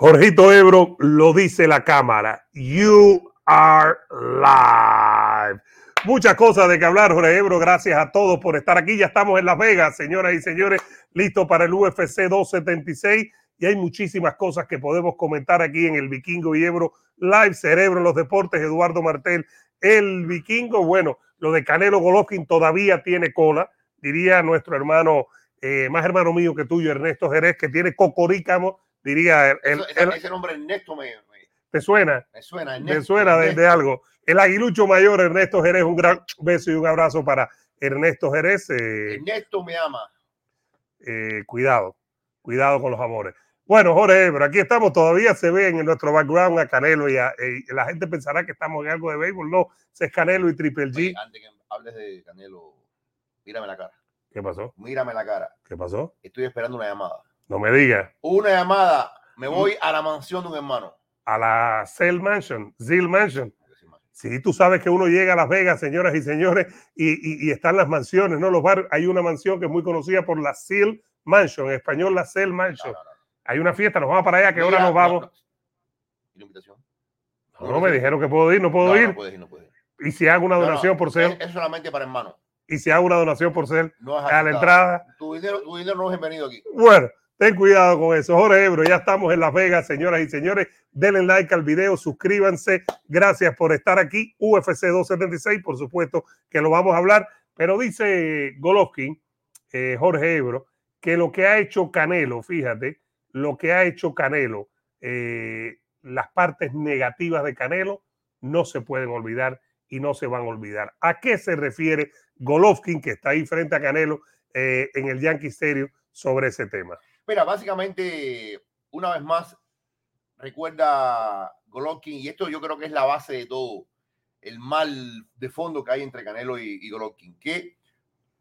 Jorgito Ebro lo dice la cámara. You are live. Muchas cosas de que hablar, Jorge Ebro. Gracias a todos por estar aquí. Ya estamos en Las Vegas, señoras y señores, listos para el UFC 276. Y hay muchísimas cosas que podemos comentar aquí en el Vikingo y Ebro Live, Cerebro en los Deportes, Eduardo Martel, el Vikingo. Bueno, lo de Canelo Golovkin todavía tiene cola, diría nuestro hermano, eh, más hermano mío que tuyo, Ernesto Jerez, que tiene cocorícamo diría. El, el, ese nombre Ernesto me, ¿Te suena? Me suena, Ernesto, Me suena de, algo. El aguilucho mayor, Ernesto Jerez, un gran beso y un abrazo para Ernesto Jerez. Eh, Ernesto me ama. Eh, cuidado, cuidado con los amores. Bueno, Jorge, pero aquí estamos, todavía se ve en nuestro background a Canelo y, la gente pensará que estamos en algo de béisbol. No, es Canelo y Triple G. antes que hables de Canelo, mírame la cara. ¿Qué pasó? Mírame la cara. ¿Qué pasó? Estoy esperando una llamada. No me digas. Una llamada. Me voy a la mansión de un hermano. A la Zell Mansion, Zill Mansion. Sí, tú sabes que uno llega a Las Vegas, señoras y señores, y, están las mansiones, ¿no? Los barrios. Hay una mansión que es muy conocida por la Seal Mansion, en español la Zell Mansion. Hay una fiesta, nos vamos para allá, ¿qué hora nos vamos? ¿Y la invitación? No, me dijeron que puedo ir, no puedo ir. No puedes ir, no puedes ir. ¿Y si hago una donación por ser? Es, solamente para hermanos. ¿Y si hago una donación por ser a la entrada? Tu dinero, tu dinero no es bienvenido aquí. Bueno, Ten cuidado con eso. Jorge Ebro, ya estamos en Las Vegas, señoras y señores. Denle like al video, suscríbanse. Gracias por estar aquí. UFC 276, por supuesto que lo vamos a hablar. Pero dice Golovkin, eh, Jorge Ebro, que lo que ha hecho Canelo, fíjate, lo que ha hecho Canelo, eh, las partes negativas de Canelo no se pueden olvidar y no se van a olvidar. ¿A qué se refiere Golovkin, que está ahí frente a Canelo eh, en el Yankee Stadium, sobre ese tema? Mira, básicamente, una vez más, recuerda Golovkin, y esto yo creo que es la base de todo, el mal de fondo que hay entre Canelo y, Golovkin, que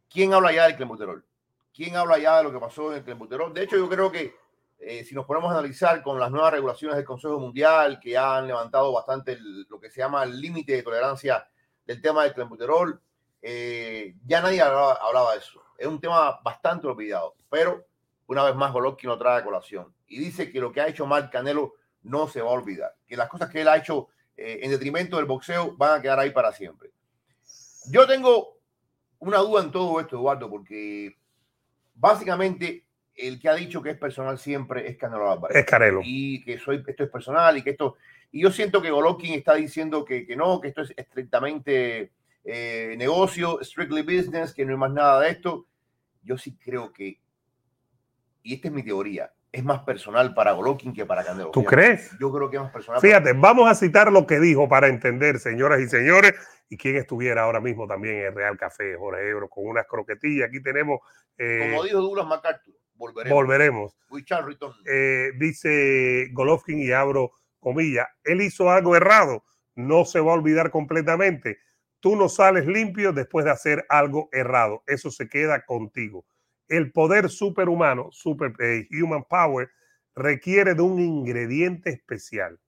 ¿quién habla ya del clenbuterol? ¿Quién habla ya de lo que pasó en el clenbuterol? De hecho, yo creo que eh, si nos ponemos a analizar con las nuevas regulaciones del Consejo Mundial, que han levantado bastante lo que se llama el límite de tolerancia del tema del clenbuterol, eh, ya nadie hablaba, hablaba, de eso. Es un tema bastante olvidado, pero una vez más Golovkin lo trae a colación y dice que lo que ha hecho mal Canelo no se va a olvidar, que las cosas que él ha hecho eh, en detrimento del boxeo van a quedar ahí para siempre. Yo tengo una duda en todo esto, Eduardo, porque básicamente el que ha dicho que es personal siempre es Canelo Álvarez. Es Canelo. Y que soy, esto es personal y que esto... Y yo siento que Golovkin está diciendo que, que no, que esto es estrictamente eh, negocio, strictly business, que no hay más nada de esto. Yo sí creo que y esta es mi teoría, es más personal para Golovkin que para Canelo. ¿Tú crees? Yo creo que es más personal. Fíjate, vamos a citar lo que dijo para entender, señoras y señores, y quien estuviera ahora mismo también en Real Café, Jorge Ebro, con unas croquetillas. Aquí tenemos. Eh, Como dijo Douglas MacArthur, volveremos. Volveremos. Eh, dice Golovkin y abro comillas, él hizo algo errado, no se va a olvidar completamente. Tú no sales limpio después de hacer algo errado, eso se queda contigo el poder superhumano, super eh, human power, requiere de un ingrediente especial.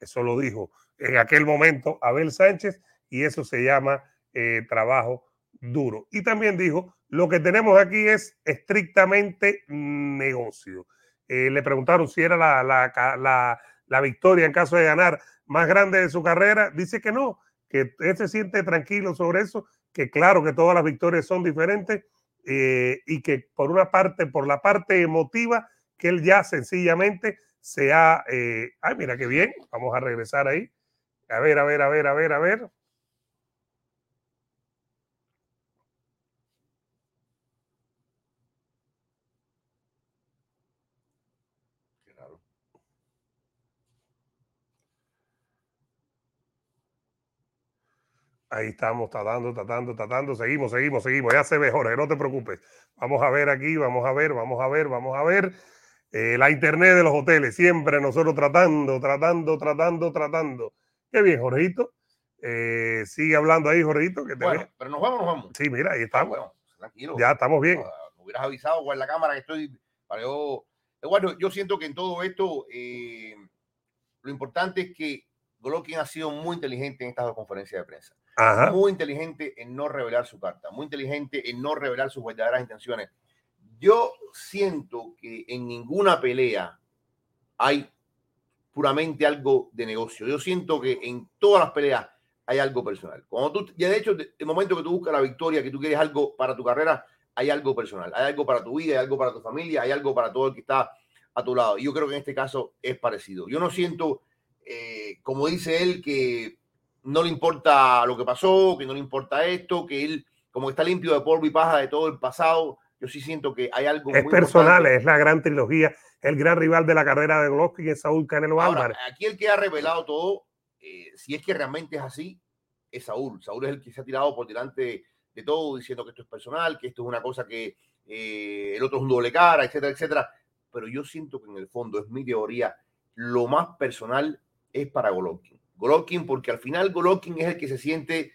Eso lo dijo en aquel momento Abel Sánchez y eso se llama eh, trabajo duro. Y también dijo, lo que tenemos aquí es estrictamente negocio. Eh, le preguntaron si era la, la, la, victoria en caso de ganar más grande de su carrera. Dice que no, que él se siente tranquilo sobre eso, que claro que todas las victorias son diferentes eh, y que por una parte, por la parte emotiva, que él ya sencillamente se ha... Eh, ay, mira qué bien, vamos a regresar ahí. A ver, a ver, a ver, a ver, a ver. Ahí estamos tratando, tratando, tratando. Seguimos, seguimos, seguimos. Ya se ve, Jorge, no te preocupes. Vamos a ver aquí, vamos a ver, vamos a ver, vamos a ver. Eh, la internet de los hoteles, siempre nosotros tratando, tratando, tratando, tratando. Qué bien, Jorgito. Eh, sigue hablando ahí, Jorgito. Que te bueno, pero nos vamos, nos vamos. Sí, mira, ahí estamos. Bueno, tranquilo. Ya estamos bien. Me hubieras avisado con la cámara que estoy. Para yo, bueno, yo siento que en todo esto eh, lo importante es que Golovkin ha sido muy inteligente en estas dos conferencias de prensa muy inteligente en no revelar su carta, muy inteligente en no revelar sus verdaderas intenciones. Yo siento que en ninguna pelea hay puramente algo de negocio. Yo siento que en todas las peleas hay algo personal. Cuando tú, ya de hecho, el momento que tú buscas la victoria, que tú quieres algo para tu carrera, hay algo personal, hay algo para tu vida, hay algo para tu familia, hay algo para todo el que está a tu lado. Y yo creo que en este caso es parecido. Yo no siento, eh, como dice él, que no le importa lo que pasó, que no le importa esto, que él como que está limpio de polvo y paja de todo el pasado. Yo sí siento que hay algo. Es personal, es la gran trilogía el gran rival de la carrera de Golovkin es Saúl Canelo Álvarez. Aquí el que ha revelado todo, eh, si es que realmente es así, es Saúl. Saúl es el que se ha tirado por delante de todo, diciendo que esto es personal, que esto es una cosa que eh, el otro es un doble cara, etcétera, etcétera. Pero yo siento que en el fondo, es mi teoría, lo más personal es para Golovkin. Golovkin, porque al final Golovkin es el que se siente,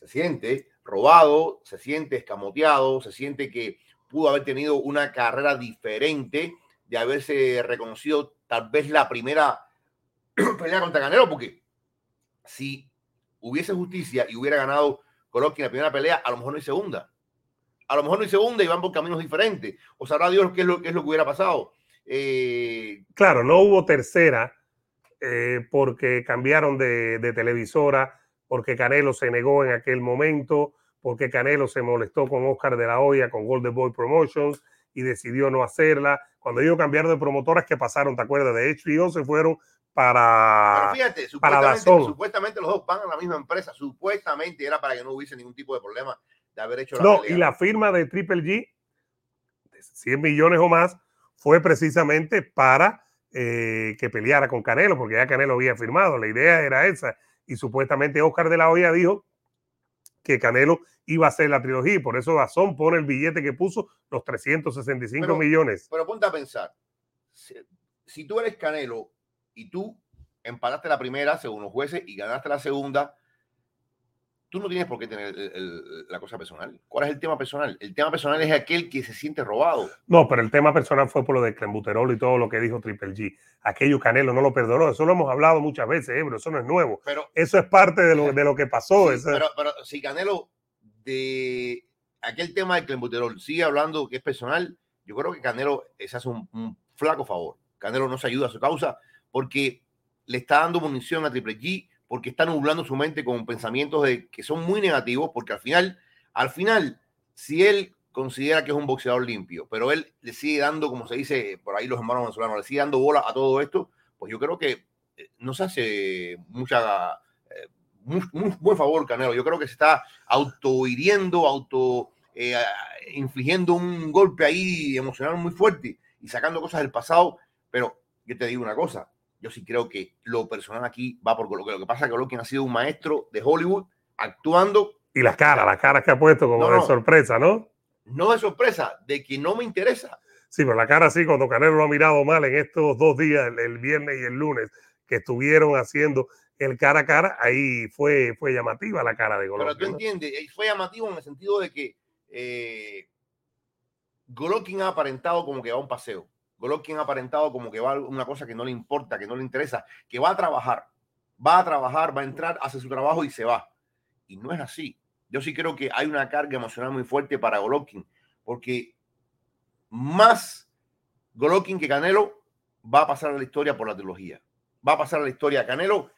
se siente robado, se siente escamoteado, se siente que pudo haber tenido una carrera diferente de haberse reconocido tal vez la primera pelea contra Canelo, porque si hubiese justicia y hubiera ganado Golovkin la primera pelea, a lo mejor no hay segunda. A lo mejor no hay segunda y van por caminos diferentes. O sabrá Dios qué es lo, qué es lo que hubiera pasado. Eh, claro, no hubo tercera eh, porque cambiaron de, de, televisora, porque Canelo se negó en aquel momento, porque Canelo se molestó con Oscar de la Hoya, con Golden Boy Promotions y decidió no hacerla. Cuando ellos cambiaron de promotoras, ¿qué pasaron? ¿Te acuerdas? De HBO se fueron para. Pero fíjate, supuestamente, supuestamente los dos van a la misma empresa. Supuestamente era para que no hubiese ningún tipo de problema de haber hecho la No, y la firma de Triple G, de 100 millones o más, fue precisamente para eh, que peleara con Canelo, porque ya Canelo había firmado. La idea era esa. Y supuestamente Oscar de la Hoya dijo que Canelo iba a ser la trilogía y por eso Dazón pone el billete que puso, los 365 millones. Pero ponte a pensar, si, tú eres Canelo y tú empataste la primera según los jueces y ganaste la segunda, tú no tienes por qué tener la cosa personal. ¿Cuál es el tema personal? El tema personal es aquel que se siente robado. No, pero el tema personal fue por lo de Clembuterol y todo lo que dijo Triple G. Aquello Canelo no lo perdonó. Eso lo hemos hablado muchas veces, ¿eh? pero eso no es nuevo. Pero, eso es parte de lo, de lo que pasó. pero, pero si Canelo de aquel tema de Clembuterol sigue hablando que es personal, yo creo que Canelo se hace un, flaco favor. Canelo no se ayuda a su causa porque le está dando munición a Triple G, porque está nublando su mente con pensamientos de, que son muy negativos, porque al final, al final, si él considera que es un boxeador limpio, pero él le sigue dando, como se dice por ahí los hermanos venezolanos, le sigue dando bola a todo esto, pues yo creo que eh, no se hace mucha muy, buen favor, Canelo. Yo creo que se está autohiriendo, auto eh, infligiendo un golpe ahí emocional muy fuerte y sacando cosas del pasado. Pero yo te digo una cosa, yo sí creo que lo personal aquí va por lo que, lo que pasa es que Golovkin ha sido un maestro de Hollywood actuando. Y las caras, las caras que ha puesto como de sorpresa, ¿no? No de sorpresa, de que no me interesa. Sí, pero la cara sí, cuando Canelo lo ha mirado mal en estos dos días, el viernes y el lunes, que estuvieron haciendo el cara a cara, ahí fue, fue llamativa la cara de Golovkin. Pero tú entiendes, fue llamativo en el sentido de que eh, Golovkin ha aparentado como que va a un paseo. Golovkin ha aparentado como que va una cosa que no le importa, que no le interesa, que va a trabajar. Va a trabajar, va a entrar, hace su trabajo y se va. Y no es así. Yo sí creo que hay una carga emocional muy fuerte para Golovkin, porque más Golovkin que Canelo va a pasar a la historia por la trilogía. Va a pasar a la historia. Canelo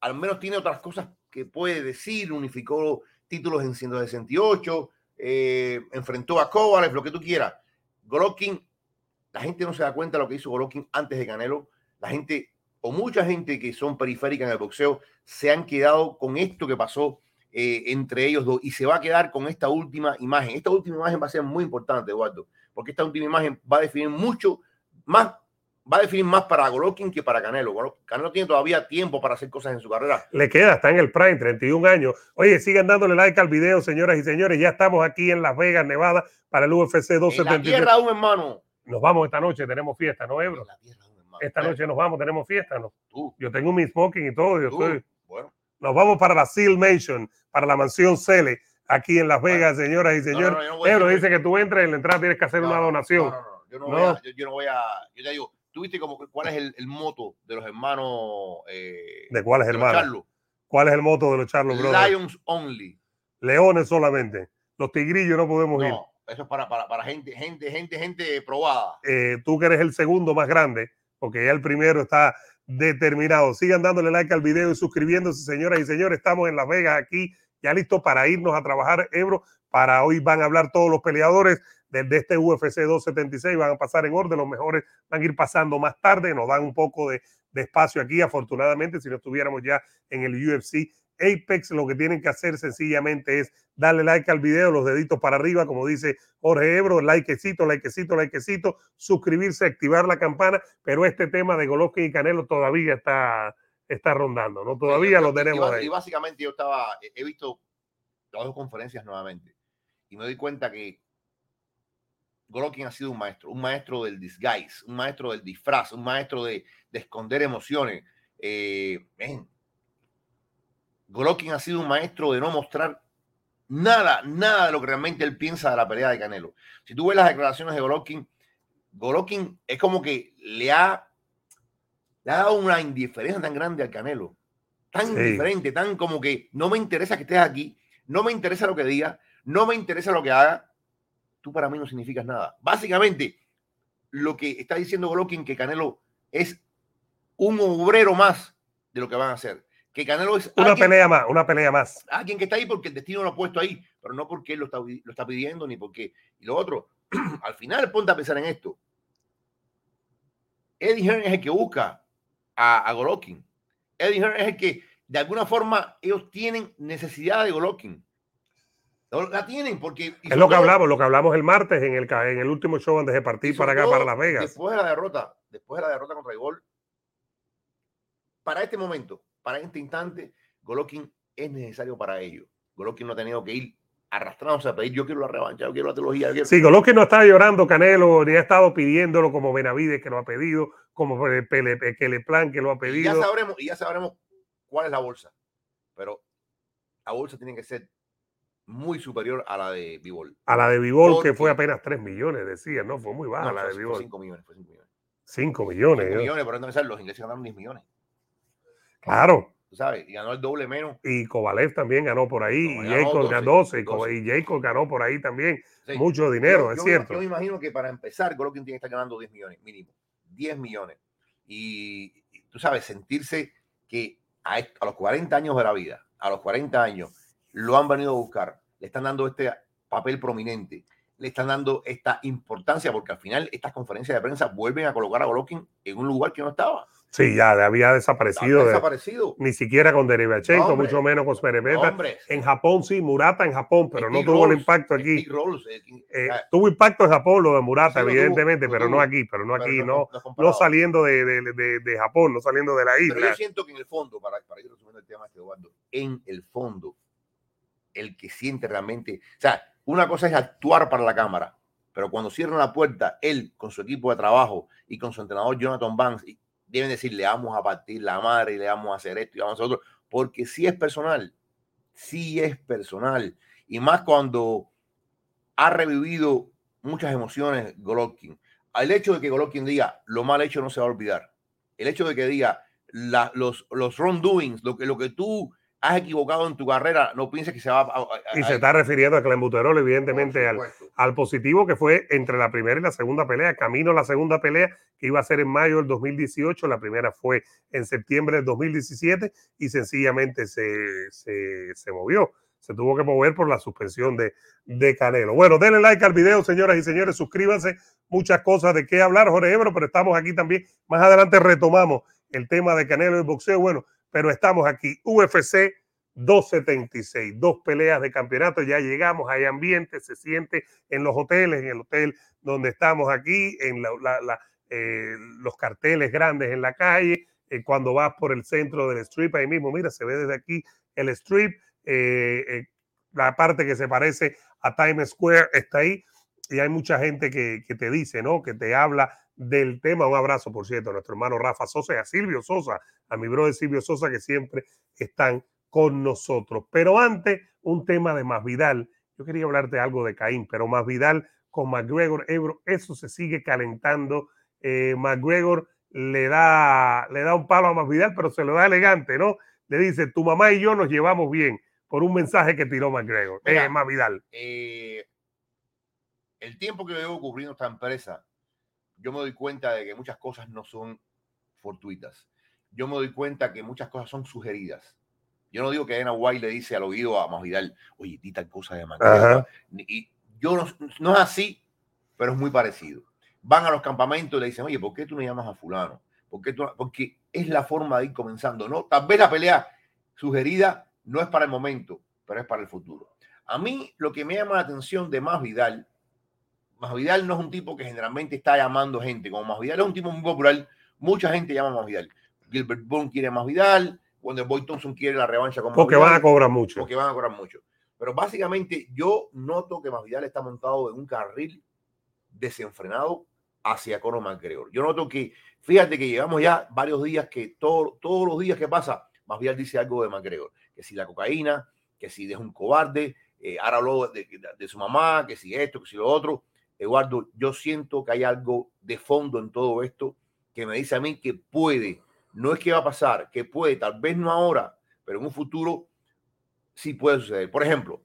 al menos tiene otras cosas que puede decir, unificó títulos en 168, eh, enfrentó a Kovalev, lo que tú quieras. Golovkin, la gente no se da cuenta de lo que hizo Golovkin antes de Canelo. La gente, o mucha gente que son periféricas en el boxeo, se han quedado con esto que pasó eh, entre ellos dos y se va a quedar con esta última imagen. Esta última imagen va a ser muy importante, Eduardo, porque esta última imagen va a definir mucho más va a definir más para Golovkin que para Canelo. Canelo tiene todavía tiempo para hacer cosas en su carrera. Le queda, está en el prime, 31 años. Oye, sigan dándole like al video, señoras y señores. Ya estamos aquí en Las Vegas, Nevada, para el UFC 273. En la tierra un hermano. Nos vamos esta noche, tenemos fiesta, ¿no, Ebro? Esta noche nos vamos, tenemos fiesta, ¿no? Yo tengo mi smoking y todo. Yo estoy... bueno. Nos vamos para la Seal Mansion, para la mansión Cele, aquí en Las Vegas, señoras y señores. Ebro dice que tú entres en la entrada tienes que hacer una donación. No, no, no. Yo no, voy a, yo no voy a. Yo te digo, ¿Tuviste como cuál es el, el moto de los hermanos? Eh, ¿De cuáles hermanos? ¿Cuál es el moto de los Charlos Lions only. Leones solamente. Los tigrillos no podemos ir. Eso es para, para, para, gente, gente, gente, gente probada. Eh, tú que eres el segundo más grande, porque ya el primero está determinado. Sigan dándole like al video y suscribiéndose, señoras y señores. Estamos en Las Vegas aquí, ya listo para irnos a trabajar, Ebro. Para hoy van a hablar todos los peleadores de, este UFC 276, van a pasar en orden, los mejores van a ir pasando más tarde, nos dan un poco de espacio aquí, afortunadamente, si no estuviéramos ya en el UFC Apex, lo que tienen que hacer sencillamente es darle like al video, los deditos para arriba, como dice Jorge Ebro, likecito, likecito, likecito, suscribirse, activar la campana, pero este tema de Golovkin y Canelo todavía está, está rondando, ¿no? Todavía lo tenemos. Y, básicamente yo estaba, he visto las dos conferencias nuevamente y me doy cuenta que Golovkin ha sido un maestro, un maestro del disguise, un maestro del disfraz, un maestro de, esconder emociones. Eh, Golovkin ha sido un maestro de no mostrar nada, nada de lo que realmente él piensa de la pelea de Canelo. Si tú ves las declaraciones de Golovkin, Golovkin es como que le ha, dado una indiferencia tan grande al Canelo. Tan indiferente, tan como que no me interesa que estés aquí, no me interesa lo que digas, no me interesa lo que haga. Tú para mí no significas nada. Básicamente, lo que está diciendo Golovkin, que Canelo es un obrero más de lo que van a hacer que Canelo es una pelea más, una pelea más. Alguien que está ahí porque el destino lo ha puesto ahí, pero no porque él lo está, lo está pidiendo ni porque. Y lo otro, al final ponte a pensar en esto. Eddie Hearn es el que busca a, a Golovkin. Eddie Hearn es el que, de alguna forma, ellos tienen necesidad de Golovkin. La tienen porque... Es lo que hablamos, lo que hablamos el martes en el, en el último show antes de partir para acá, para Las Vegas. Después de la derrota, después de la derrota contra Igor, para este momento, para este instante, Golovkin es necesario para ello. Golovkin no ha tenido que ir arrastrándose a pedir, yo quiero la revancha, yo quiero la trilogía. Sí, Golovkin no está llorando Canelo, ni ha estado pidiéndolo como Benavides que lo ha pedido, como el Plan que lo ha pedido. Y ya sabremos, y ya sabremos cuál es la bolsa. Pero la bolsa tiene que ser muy superior a la de Vivol. A la de Vivol, que fue apenas 3 millones, decía, ¿no? Fue muy baja la de Vivol. 5 millones, fue 5 millones. 5 millones. 5 millones, pero no los ingleses ganaron 10 millones. Claro. ¿Sabes? Y ganó el doble menos. Y Kovalev también ganó por ahí. y Jacob ganó 12. Y Jacob ganó por ahí también. Mucho dinero, es cierto. Yo me imagino que para empezar, Golovkin tiene que estar ganando 10 millones, mínimo. 10 millones. Y, tú sabes, sentirse que a, a, los 40 años de la vida, a los 40 años, lo han venido a buscar, le están dando este papel prominente, le están dando esta importancia, porque al final estas conferencias de prensa vuelven a colocar a Golovkin en un lugar que no estaba. Sí, ya había desaparecido. desaparecido. ni siquiera con Derivachenko, mucho menos con Sperepeta. en Japón sí, Murata en Japón, pero no tuvo el impacto aquí. Eh, eh, tuvo impacto en Japón lo de Murata, evidentemente, pero no aquí, pero no aquí, no, no, saliendo de, de, de, Japón, no saliendo de la isla. Pero yo siento que en el fondo, para, para ir resumiendo el tema, Eduardo, en el fondo, el que siente realmente, o sea, una cosa es actuar para la cámara, pero cuando cierran la puerta, él con su equipo de trabajo y con su entrenador Jonathan Banks, deben decir, le vamos a partir la madre y le vamos a hacer esto y vamos a hacer otro, porque sí es personal, sí es personal. Y más cuando ha revivido muchas emociones Golovkin. El hecho de que Golovkin diga, lo mal hecho no se va a olvidar. El hecho de que diga, los, los wrongdoings, lo que, lo que tú has equivocado en tu carrera, no pienses que se va a... y se está refiriendo a Clembuterol, evidentemente, al, al, positivo que fue entre la primera y la segunda pelea, camino a la segunda pelea, que iba a ser en mayo del 2018, la primera fue en septiembre del 2017 y sencillamente se, se, se movió. Se tuvo que mover por la suspensión de, de Canelo. Bueno, denle like al video, señoras y señores, suscríbanse. Muchas cosas de qué hablar, Jorge Ebro, pero estamos aquí también. Más adelante retomamos el tema de Canelo y boxeo. Bueno, pero estamos aquí. UFC 276, dos peleas de campeonato, ya llegamos, hay ambiente, se siente en los hoteles, en el hotel donde estamos aquí, en eh, los carteles grandes en la calle, eh, cuando vas por el centro del strip, ahí mismo, mira, se ve desde aquí el strip, eh, la parte que se parece a Times Square está ahí, y hay mucha gente que, que te dice, ¿no? Que te habla del tema. Un abrazo, por cierto, a nuestro hermano Rafa Sosa y a Silvio Sosa, a mi brother Silvio Sosa, que siempre están con nosotros. Pero antes, un tema de Más Vidal. Yo quería hablarte algo de Caín, pero Más Vidal con McGregor, Ebro, eso se sigue calentando. Eh, McGregor le da, le da un palo a Más Vidal, pero se lo da elegante, ¿no? Le dice, tu mamá y yo nos llevamos bien por un mensaje que tiró McGregor, eh, Más Vidal. Eh, el tiempo que veo cubriendo esta empresa, yo me doy cuenta de que muchas cosas no son fortuitas. Yo me doy cuenta que muchas cosas son sugeridas. Yo no digo que Dana White le dice al oído a Masvidal, oye, di tal cosa de McGregor. Y yo no, no es así, pero es muy parecido. Van a los campamentos y le dicen, oye, ¿por qué tú no llamas a fulano? ¿Por qué tú Porque es la forma de ir comenzando, ¿no? Tal vez la pelea sugerida no es para el momento, pero es para el futuro. A mí lo que me llama la atención de Masvidal, Masvidal no es un tipo que generalmente está llamando gente, como Masvidal es un tipo muy popular, mucha gente llama a Masvidal. Gilbert Bond quiere Masvidal, cuando Boy Thompson quiere la revancha con Porque van a cobrar mucho. Porque van a cobrar mucho. Pero básicamente yo noto que Masvidal está montado en un carril desenfrenado hacia Conor McGregor. Yo noto que, fíjate que llevamos ya varios días que todo, todos los días que pasa, Masvidal dice algo de McGregor. Que si la cocaína, que si es un cobarde, eh, ahora habló de, de, su mamá, que si esto, que si lo otro. Eduardo, yo siento que hay algo de fondo en todo esto que me dice a mí que puede, no es que va a pasar, que puede, tal vez no ahora, pero en un futuro sí puede suceder. Por ejemplo,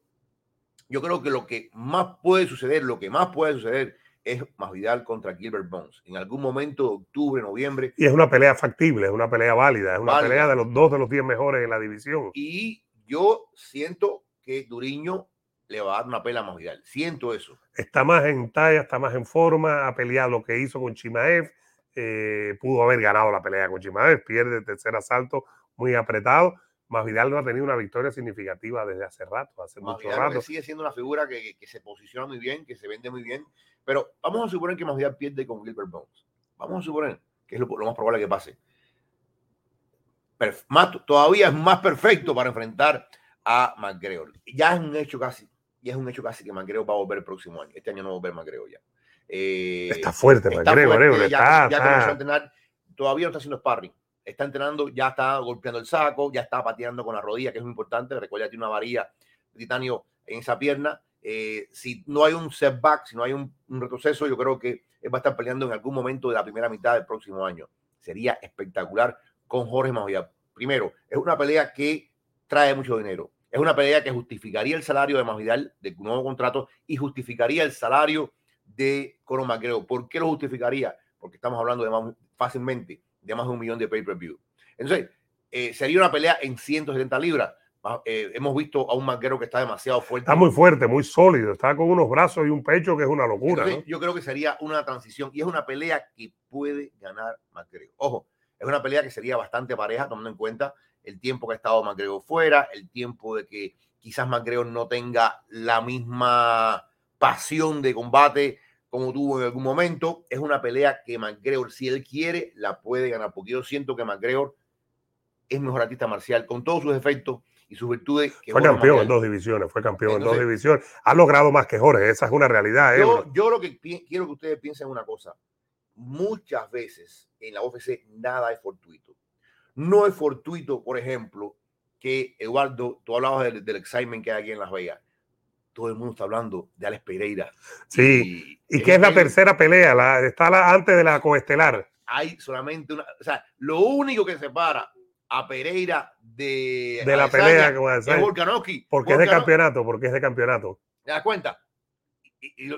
yo creo que lo que más puede suceder, lo que más puede suceder es Masvidal contra Gilbert Bones. En algún momento de octubre, noviembre. Y es una pelea factible, es una pelea válida, es una pelea de los dos de los diez mejores en la división. Y yo siento que Duriño le va a dar una pelea a Masvidal. Siento eso. Está más en talla, está más en forma, ha peleado lo que hizo con Chimaev. Eh, pudo haber ganado la pelea con Chimaev, pierde el tercer asalto muy apretado Masvidal no ha tenido una victoria significativa desde hace rato, hace mucho rato. sigue siendo una figura que, que, se posiciona muy bien, que se vende muy bien, pero vamos a suponer que Masvidal pierde con Gilbert Bones. Vamos a suponer que es lo, más probable que pase. todavía es más perfecto para enfrentar a McGregor. Ya es un hecho casi, ya es un hecho casi que McGregor va a volver el próximo año. Este año no va a volver McGregor ya. Eh, está fuerte McGregor, ya, ya, a entrenar, todavía no está haciendo sparring está entrenando, ya está golpeando el saco, ya está pateando con la rodilla, que es muy importante. Recuerda, tiene una varilla de titanio en esa pierna. Eh, si no hay un setback, si no hay un, retroceso, yo creo que él va a estar peleando en algún momento de la primera mitad del próximo año. Sería espectacular con Jorge Masvidal. Primero, es una pelea que trae mucho dinero. Es una pelea que justificaría el salario de Masvidal de nuevo contrato y justificaría el salario de Conor McGregor. ¿Por qué lo justificaría? Porque estamos hablando de más fácilmente de más de un millón de pay-per-view. Entonces, eh, sería una pelea en 170 libras. Eh, hemos visto a un manquero que está demasiado fuerte. Está muy fuerte, muy sólido. Está con unos brazos y un pecho que es una locura. Yo creo que sería una transición y es una pelea que puede ganar McGregor. Ojo, es una pelea que sería bastante pareja, tomando en cuenta el tiempo que ha estado McGregor fuera, el tiempo de que quizás McGregor no tenga la misma pasión de combate como tuvo en algún momento. Es una pelea que McGregor, si él quiere, la puede ganar, porque yo siento que McGregor es mejor artista marcial, con todos sus efectos y sus virtudes. fue campeón en dos divisiones, fue campeón en dos divisiones. Ha logrado más que Jorge, esa es una realidad. ¿eh? Yo, yo lo que quiero que ustedes piensen una cosa. Muchas veces en la UFC nada es fortuito. No es fortuito, por ejemplo, que Eduardo, tú hablabas del, del excitement que hay aquí en Las Vegas todo el mundo está hablando de Alex Pereira. Sí, y, que es la tercera pelea, la, está la, antes de la coestelar. Hay solamente una, o sea, lo único que separa a Pereira de, de la pelea que a Volkanovski. Porque es de campeonato, porque es de campeonato. ¿Te das cuenta? Y,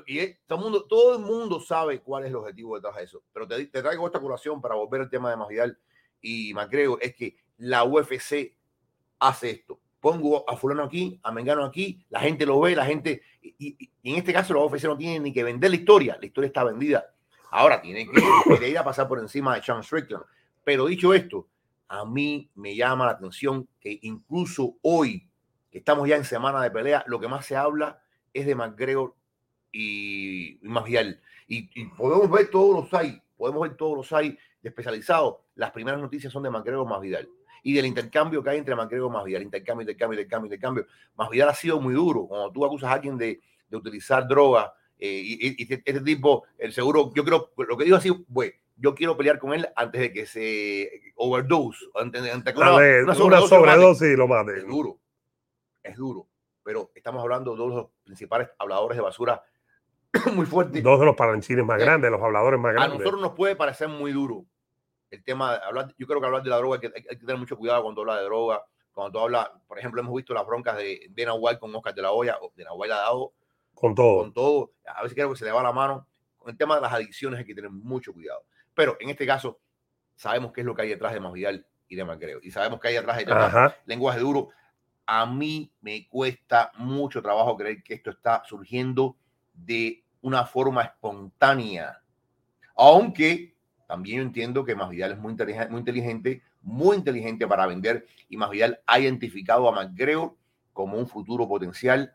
todo, el mundo, todo el mundo sabe cuál es el objetivo detrás de eso. Pero te, te traigo esta curación para volver al tema de Masvidal y Macreo, es que la UFC hace esto pongo a fulano aquí, a Mengano aquí, la gente lo ve, la gente, y, en este caso los UFC no tienen ni que vender la historia, la historia está vendida. Ahora tienen que ir a pasar por encima de Sean Strickland. Pero dicho esto, a mí me llama la atención que incluso hoy, que estamos ya en semana de pelea, lo que más se habla es de McGregor y, y Y, y, podemos ver todos los hay, podemos ver todos los hay de especializados. Las primeras noticias son de McGregor más Vidal y del intercambio que hay entre Macgregor y Masvidal. Intercambio, intercambio, intercambio, intercambio. Masvidal ha sido muy duro. Cuando tú acusas a alguien de, de utilizar droga eh, y, y, este tipo, el seguro, yo creo, lo que digo así, pues, yo quiero pelear con él antes de que se overdose, antes, antes que una, una, sobredosis, y lo mate. Es duro, es duro. Pero estamos hablando de los principales habladores de basura muy fuertes. Dos de los palanchines más eh, grandes, los habladores más grandes. A nosotros nos puede parecer muy duro, el tema, hablar, yo creo que hablar de la droga hay que, hay que tener mucho cuidado cuando habla de droga, cuando tú hablas, por ejemplo, hemos visto las broncas de Dana White con Oscar de la Hoya, Dana White ha dado con todo. Con todo. A veces creo que se le va la mano. Con el tema de las adicciones hay que tener mucho cuidado. Pero en este caso, sabemos qué es lo que hay detrás de Masvidal y de Macreo. Y sabemos que hay detrás de lenguaje duro. A mí me cuesta mucho trabajo creer que esto está surgiendo de una forma espontánea. Aunque también yo entiendo que Masvidal es muy inteligente, muy inteligente, muy inteligente para vender y Masvidal ha identificado a McGregor como un futuro potencial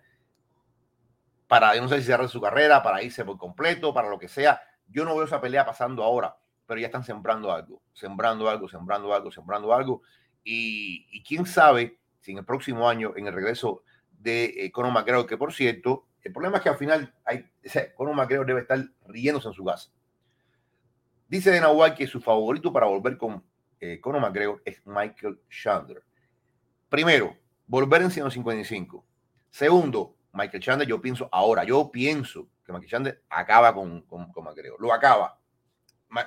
para, no sé si cerrar su carrera, para irse por completo, para lo que sea. Yo no veo esa pelea pasando ahora, pero ya están sembrando algo, sembrando algo, sembrando algo, sembrando algo. Y, quién sabe si en el próximo año, en el regreso de eh, Conor McGregor, que por cierto, el problema es que al final hay, Conor McGregor debe estar riéndose en su casa Dice Dana White que su favorito para volver con eh, Conor McGregor es Michael Chandler. Primero, volver en 155. Segundo, Michael Chandler, yo pienso ahora, yo pienso que Michael Chandler acaba con, con, McGregor. Lo acaba.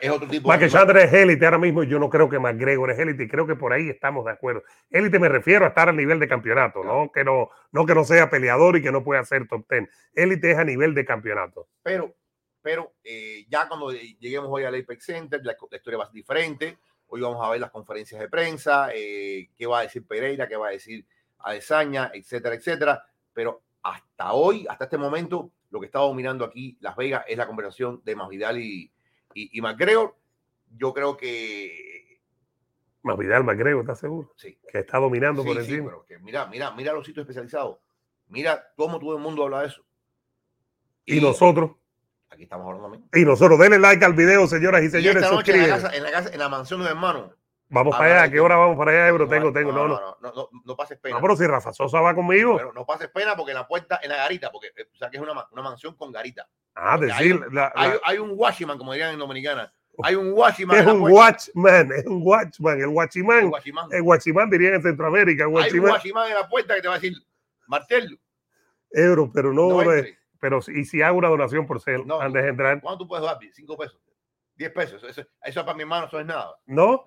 Es otro tipo Michael Chandler es élite ahora mismo. Yo no creo que McGregor es élite y creo que por ahí estamos de acuerdo. Élite me refiero a estar a nivel de campeonato, ¿no? Que no, no que no sea peleador y que no pueda ser top ten. Élite es a nivel de campeonato. Pero pero eh, ya cuando lleguemos hoy al Apex Center, la, historia va a ser diferente. Hoy vamos a ver las conferencias de prensa, eh, qué va a decir Pereira, qué va a decir Adesaña, etcétera, etcétera. Pero hasta hoy, hasta este momento, lo que está dominando aquí Las Vegas es la conversación de Masvidal y, y, y McGregor. Yo creo que Masvidal, McGregor, ¿estás seguro? Sí. Que está dominando por encima. Sí, pero que mira, mira, mira los sitios especializados. Mira cómo todo el mundo habla de eso. y nosotros. Aquí estamos hablando Y nosotros, denle like al video, señoras y señores. esta noche en la, casa, en, la casa, en la mansión de hermano. Vamos para allá, ¿a qué hora vamos para allá, Ebro? tengo, tengo, no, no. No, no, no, pases pena. No, pero si Rafa Sosa va conmigo. Pero no pases pena porque en la puerta, en la garita, porque eh, o sea que es una, una mansión con garita. Ah, decir. Hay, un watchman, como dirían en Dominicana. Hay un watchman. Es un watchman, es un watchman. El watchman. El watchman, dirían en Centroamérica. Hay un watchman en la puerta que te va a decir, Martel. Ebro, pero no. no pero y si hago una donación por ser antes de entrar. ¿Cuánto tú puedes dar? ¿Cinco pesos? ¿Diez pesos? Eso, eso, para mi hermano eso es nada. ¿No?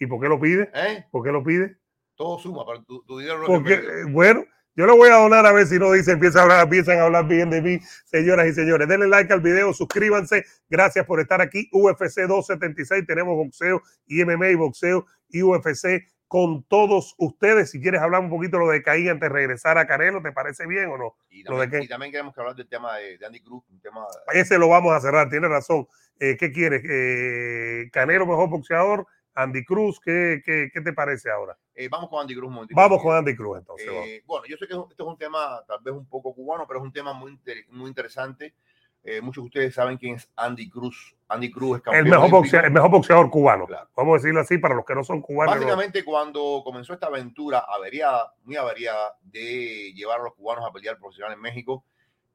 ¿Y por qué lo pide? ¿Eh? ¿Por qué lo pide? Todo suma, pero tu, dinero no Porque, eh, Bueno, yo lo voy a donar a ver si no dice, empiezan a hablar, empiezan a hablar bien de mí, señoras y señores. Denle like al video, suscríbanse. Gracias por estar aquí. UFC 276, tenemos boxeo y MMA y boxeo y UFC con todos ustedes. Si quieres hablar un poquito de lo de Caín antes de regresar a Canelo, ¿te parece bien o no? Y también, queremos hablar del tema de, Andy Cruz. Un tema... Ese lo vamos a cerrar, tiene razón. Eh, ¿Qué quieres? Eh, ¿Canelo mejor boxeador? Andy Cruz, ¿qué, qué, qué te parece ahora? Eh, vamos con Andy Cruz. Vamos con Andy Cruz entonces. bueno, yo sé que esto es un tema tal vez un poco cubano, pero es un tema muy, muy interesante eh, muchos de ustedes saben quién es Andy Cruz. Andy Cruz es campeón el mejor, boxeador, el mejor boxeador cubano. Vamos a decirlo así para los que no son cubanos. Básicamente, cuando comenzó esta aventura averiada, muy averiada, de llevar a los cubanos a pelear profesional en México,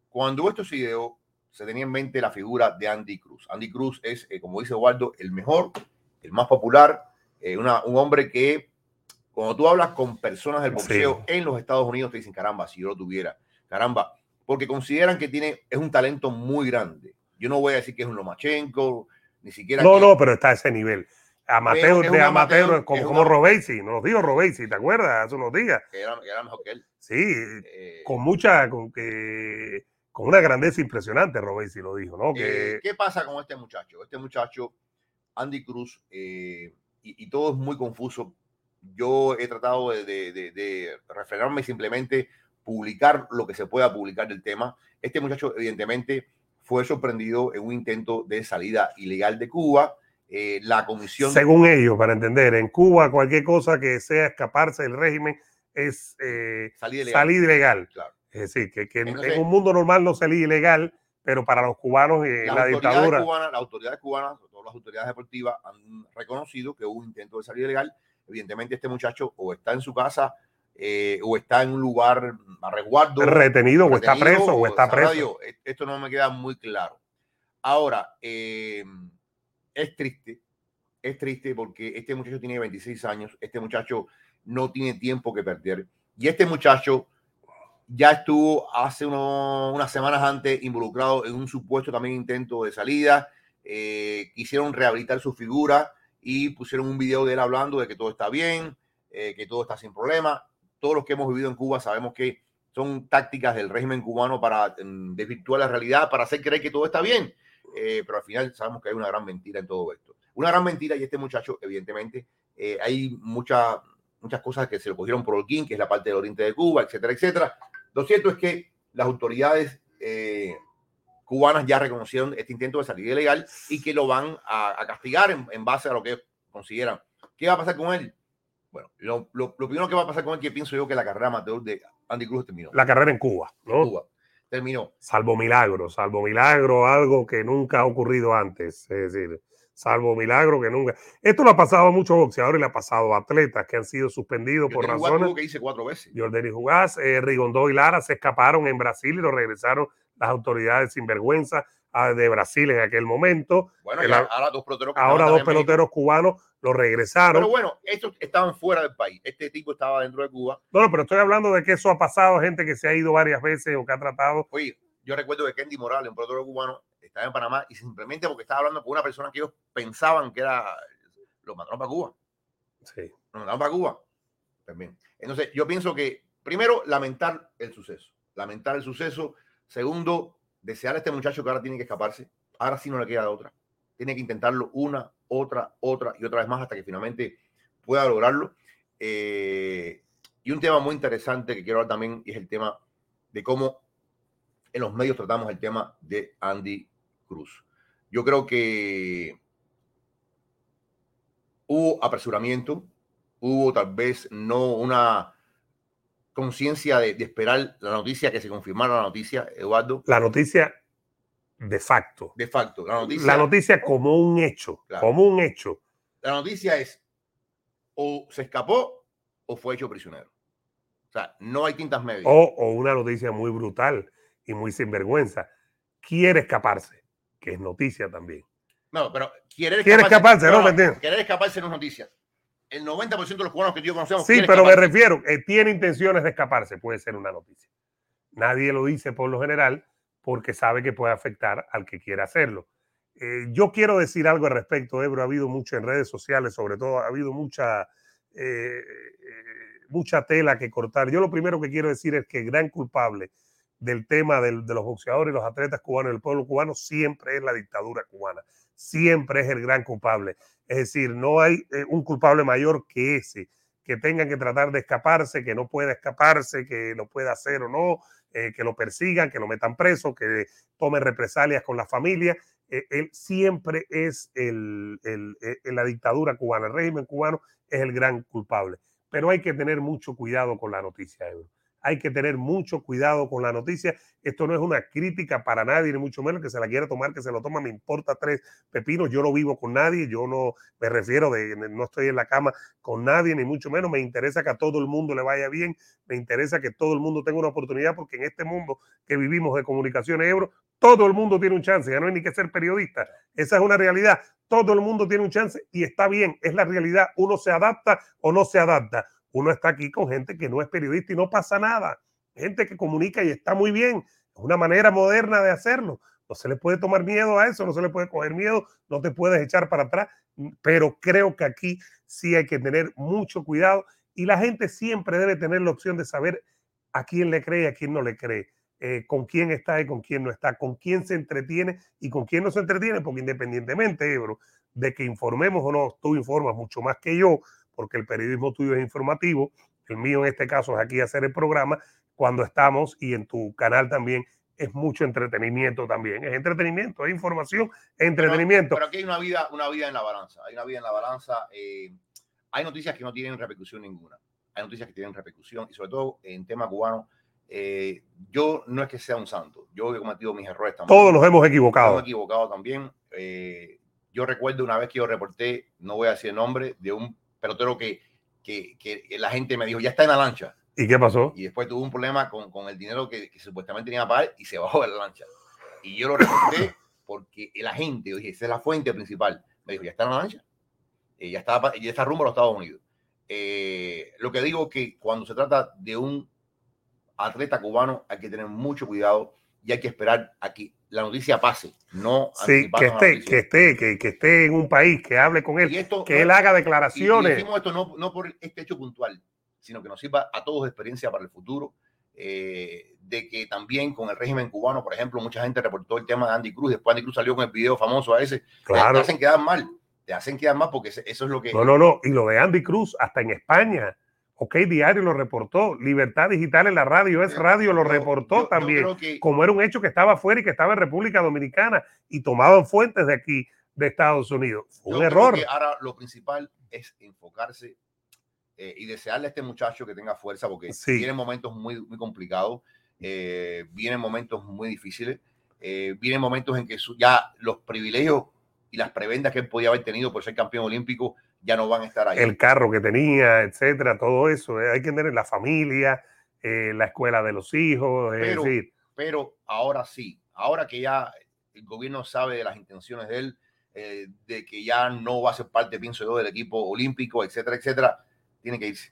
cuando esto se ideó, se tenía en mente la figura de Andy Cruz. Andy Cruz es, eh, como dice Waldo, el mejor, el más popular, eh, un hombre que, cuando tú hablas con personas del boxeo en los Estados Unidos, te dicen, caramba, si yo lo tuviera, caramba, porque consideran que tiene, es un talento muy grande. Yo no voy a decir que es un Lomachenko, ni siquiera. No, no, pero está a ese nivel. Amateur de amateur, como, como Robesi, nos dijo Robesi, ¿te acuerdas? Hace unos días. Que era, mejor que él. Sí, eh, con mucha, con que con una grandeza impresionante, Robesi lo dijo, ¿no? Que... Eh, ¿Qué pasa con este muchacho? Este muchacho, Andy Cruz, eh, y, todo es muy confuso. Yo he tratado de, de, de refrenarme simplemente publicar lo que se pueda publicar del tema. Este muchacho, evidentemente, fue sorprendido en un intento de salida ilegal de Cuba. Eh, la comisión. Según ellos, para entender, en Cuba cualquier cosa que sea escaparse del régimen es eh, salir ilegal. Es decir, que, en un mundo normal no salía ilegal, pero para los cubanos eh, la, la dictadura. las autoridades cubanas, todas las autoridades deportivas han reconocido que hubo un intento de salir ilegal. Evidentemente, este muchacho o está en su casa eh, o está en un lugar a resguardo. Retenido, o está preso, o, está preso. E, esto no me queda muy claro. Ahora, eh, es triste, es triste porque este muchacho tiene 26 años, este muchacho no tiene tiempo que perder. Y este muchacho ya estuvo hace unas semanas antes involucrado en un supuesto también intento de salida. Eh, quisieron rehabilitar su figura y pusieron un video de él hablando de que todo está bien, que todo está sin problema todos los que hemos vivido en Cuba sabemos que son tácticas del régimen cubano para mm, desvirtuar la realidad, para hacer creer que todo está bien. Eh, pero al final sabemos que hay una gran mentira en todo esto. Una gran mentira y este muchacho, evidentemente, eh, hay muchas muchas cosas que se lo cogieron por Holguín, que es la parte del oriente de Cuba, etcétera, etcétera. Lo cierto es que las autoridades eh, cubanas ya reconocieron este intento de salida ilegal y que lo van a, castigar en, base a lo que consideran. ¿Qué va a pasar con él? Bueno, lo, lo, primero que va a pasar con él, que pienso yo que la carrera amateur de Andy Cruz terminó. La carrera en Cuba, ¿no? Cuba. Terminó. Salvo milagro, salvo milagro, algo que nunca ha ocurrido antes. Es decir, salvo milagro que nunca. Esto lo ha pasado a muchos boxeadores y le ha pasado a atletas que han sido suspendidos por razones. que hice cuatro veces. Jordani Jugás, eh, Rigondó y Lara se escaparon en Brasil y lo regresaron las autoridades sin vergüenza ah, de Brasil en aquel momento. Bueno, ahora dos peloteros, ahora dos peloteros cubanos lo regresaron. Pero bueno, estos estaban fuera del país. Este tipo estaba dentro de Cuba. No, no, pero estoy hablando de que eso ha pasado, gente que se ha ido varias veces o que ha tratado. Oye, yo recuerdo que Kendy Morales, un pelotero cubano, estaba en Panamá y simplemente porque estaba hablando con una persona que ellos pensaban que era, lo mandaron para Cuba. Sí. Lo mandaron para Cuba. También. Entonces, yo pienso que, primero, lamentar el suceso. Lamentar el suceso. Segundo, desear a este muchacho que ahora tiene que escaparse. Ahora sí no le queda otra. Tiene que intentarlo una, otra, otra y otra vez más hasta que finalmente pueda lograrlo. Eh, y un tema muy interesante que quiero hablar también es el tema de cómo en los medios tratamos el tema de Andy Cruz. Yo creo que hubo apresuramiento, hubo tal vez no una conciencia de, esperar la noticia, que se confirmara la noticia, Eduardo. La noticia de facto. De facto. La noticia, la noticia como un hecho. Como un hecho. La noticia es o se escapó o fue hecho prisionero. O sea, no hay tintas medias. O, o una noticia muy brutal y muy sinvergüenza. Quiere escaparse que es noticia también. No, pero quiere escaparse, no, ¿me Querer escaparse no es noticia. El 90% de los cubanos que yo conocemos. Sí, pero me refiero, eh, tiene intenciones de escaparse, puede ser una noticia. Nadie lo dice por lo general porque sabe que puede afectar al que quiera hacerlo. Eh, yo quiero decir algo al respecto, Ebro. Ha habido mucho en redes sociales, sobre todo, ha habido mucha, eh, mucha tela que cortar. Yo lo primero que quiero decir es que el gran culpable del tema de los boxeadores y los atletas cubanos, el pueblo cubano, siempre es la dictadura cubana, siempre es el gran culpable. Es decir, no hay eh, un culpable mayor que ese, que tengan que tratar de escaparse, que no pueda escaparse, que lo pueda hacer o no, eh, que lo persigan, que lo metan preso, que tomen represalias con la familia. Eh, él siempre es la dictadura cubana, el régimen cubano es el gran culpable. Pero hay que tener mucho cuidado con la noticia, Euro hay que tener mucho cuidado con la noticia. Esto no es una crítica para nadie, ni mucho menos que se la quiera tomar, que se lo toma, me importa tres pepinos. Yo no vivo con nadie, yo no me refiero de, no estoy en la cama con nadie, ni mucho menos. Me interesa que a todo el mundo le vaya bien, me interesa que todo el mundo tenga una oportunidad, porque en este mundo que vivimos de comunicaciones euro, todo el mundo tiene un chance, ya no hay ni que ser periodista. Esa es una realidad. Todo el mundo tiene un chance y está bien, es la realidad. Uno se adapta o no se adapta uno está aquí con gente que no es periodista y no pasa nada. Gente que comunica y está muy bien. Es una manera moderna de hacerlo. No se le puede tomar miedo a eso, no se le puede coger miedo, no te puedes echar para atrás, pero creo que aquí sí hay que tener mucho cuidado y la gente siempre debe tener la opción de saber a quién le cree y a quién no le cree, eh, con quién está y con quién no está, con quién se entretiene y con quién no se entretiene, porque independientemente, Ebro, de que informemos o no, tú informas mucho más que yo, porque el periodismo tuyo es informativo, el mío en este caso es aquí hacer el programa, cuando estamos y en tu canal también es mucho entretenimiento también, es entretenimiento, es información, entretenimiento. Pero, aquí hay una vida, una vida en la balanza, hay una vida en la balanza, eh, hay noticias que no tienen repercusión ninguna, hay noticias que tienen repercusión y sobre todo en tema cubano, eh, yo no es que sea un santo, yo he cometido mis errores también. Todos nos hemos equivocado. Hemos equivocado también. Eh, yo recuerdo una vez que yo reporté, no voy a decir el nombre, de un pelotero que, que, que, la gente me dijo, ya está en la lancha. ¿Y qué pasó? Y después tuvo un problema con, con el dinero que, supuestamente tenía que pagar y se bajó de la lancha. Y yo lo reporté porque la gente, yo dije, esa es la fuente principal. Me dijo, ya está en la lancha. Eh, ya, está, ya está rumbo a los Estados Unidos. Eh, lo que digo que cuando se trata de un atleta cubano hay que tener mucho cuidado y hay que esperar a que la noticia pase, no sí, que esté, que esté, que, que, esté en un país, que hable con él, que él haga declaraciones. Y, decimos esto no, no, por este hecho puntual, sino que nos sirva a todos de experiencia para el futuro, eh, de que también con el régimen cubano, por ejemplo, mucha gente reportó el tema de Andy Cruz, después Andy Cruz salió con el video famoso a ese, claro. hacen quedar mal. te hacen quedar más porque eso es lo que... No, no, no. Y lo de Andy Cruz, hasta en España. OK Diario lo reportó, Libertad Digital en la radio, es radio, lo reportó también, como era un hecho que estaba afuera y que estaba en República Dominicana y tomaban fuentes de aquí, de Estados Unidos. un error. ahora lo principal es enfocarse eh, y desearle a este muchacho que tenga fuerza, porque vienen momentos muy, muy complicados, eh, vienen momentos muy difíciles, eh, vienen momentos en que ya los privilegios y las prebendas que él podía haber tenido por ser campeón olímpico ya no van a estar ahí. El carro que tenía, etcétera, todo eso. Eh, hay que tener la familia, eh, la escuela de los hijos. Pero, pero ahora sí, ahora que ya el gobierno sabe de las intenciones de él, eh, de que ya no va a ser parte, pienso yo, del equipo olímpico, etcétera, etcétera, tiene que irse.